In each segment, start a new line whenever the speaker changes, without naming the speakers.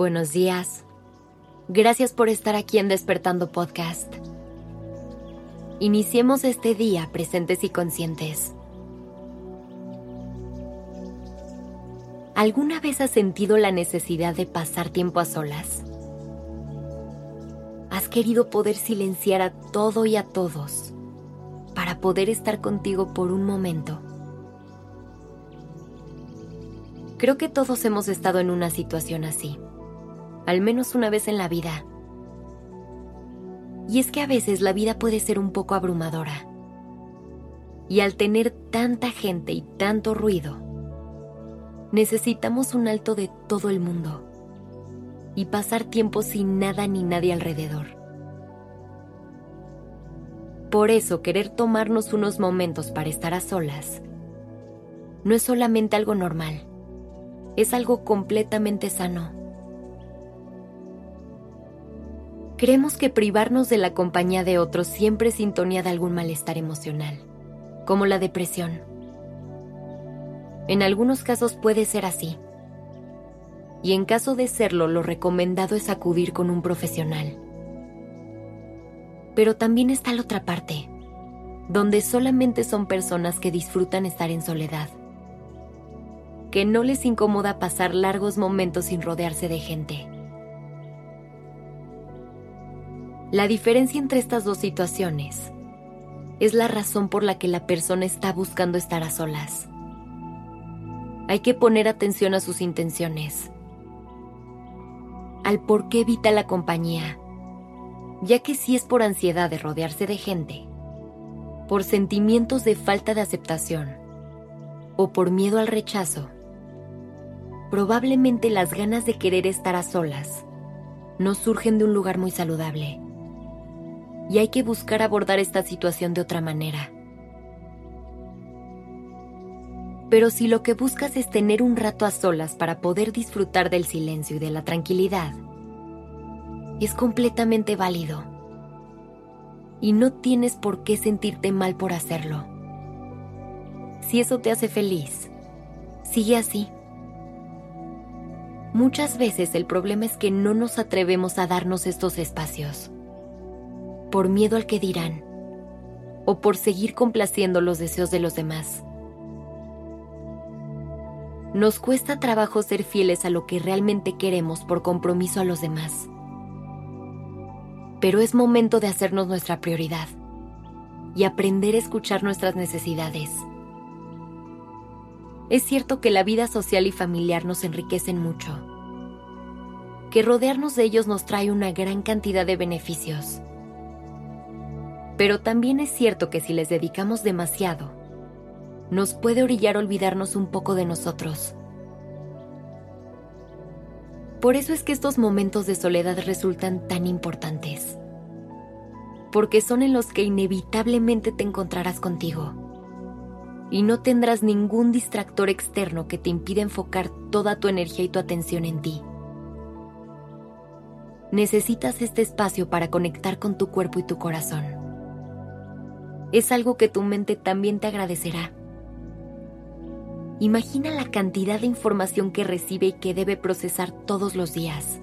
buenos días. Gracias por estar aquí en Despertando Podcast. Iniciemos este día presentes y conscientes. ¿Alguna vez has sentido la necesidad de pasar tiempo a solas? ¿Has querido poder silenciar a todo y a todos para poder estar contigo por un momento? Creo que todos hemos estado en una situación así, al menos una vez en la vida. Y es que a veces la vida puede ser un poco abrumadora. Y al tener tanta gente y tanto ruido, necesitamos un alto de todo el mundo y pasar tiempo sin nada ni nadie alrededor. Por eso querer tomarnos unos momentos para estar a solas no es solamente algo normal es algo completamente sano. Creemos que privarnos de la compañía de otros siempre sintonía de algún malestar emocional, como la depresión. En algunos casos puede ser así. Y en caso de serlo, lo recomendado es acudir con un profesional. Pero también está la otra parte, donde solamente son personas que disfrutan estar en soledad que no les incomoda pasar largos momentos sin rodearse de gente. La diferencia entre estas dos situaciones es la razón por la que la persona está buscando estar a solas. Hay que poner atención a sus intenciones, al por qué evita la compañía, ya que si es por ansiedad de rodearse de gente, por sentimientos de falta de aceptación o por miedo al rechazo, probablemente las ganas de querer estar a solas no surgen de un lugar muy saludable. Y hay que buscar abordar esta situación de otra manera. Pero si lo que buscas es tener un rato a solas para poder disfrutar del silencio y de la tranquilidad, es completamente válido. Y no tienes por qué sentirte mal por hacerlo. Si eso te hace feliz, sigue así. Muchas veces el problema es que no nos atrevemos a darnos estos espacios, por miedo al que dirán, o por seguir complaciendo los deseos de los demás. Nos cuesta trabajo ser fieles a lo que realmente queremos por compromiso a los demás. Pero es momento de hacernos nuestra prioridad y aprender a escuchar nuestras necesidades es cierto que la vida social y familiar nos enriquecen mucho, que rodearnos de ellos nos trae una gran cantidad de beneficios. Pero también es cierto que si les dedicamos demasiado, nos puede orillar olvidarnos un poco de nosotros. Por eso es que estos momentos de soledad resultan tan importantes, porque son en los que inevitablemente te encontrarás contigo y no tendrás ningún distractor externo que te impida enfocar toda tu energía y tu atención en ti. Necesitas este espacio para conectar con tu cuerpo y tu corazón. Es algo que tu mente también te agradecerá. Imagina la cantidad de información que recibe y que debe procesar todos los días.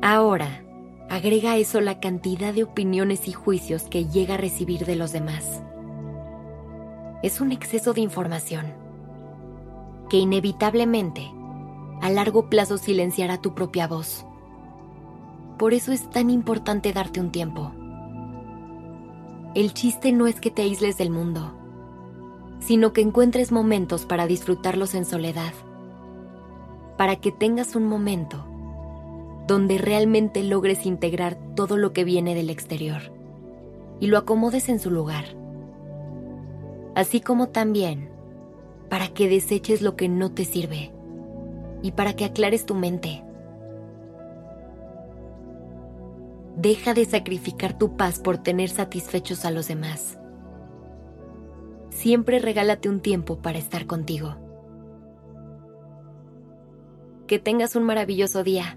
Ahora, agrega a eso la cantidad de opiniones y juicios que llega a recibir de los demás es un exceso de información que inevitablemente a largo plazo silenciará tu propia voz. Por eso es tan importante darte un tiempo. El chiste no es que te aísles del mundo, sino que encuentres momentos para disfrutarlos en soledad, para que tengas un momento donde realmente logres integrar todo lo que viene del exterior y lo acomodes en su lugar así como también para que deseches lo que no te sirve y para que aclares tu mente. Deja de sacrificar tu paz por tener satisfechos a los demás. Siempre regálate un tiempo para estar contigo. Que tengas un maravilloso día.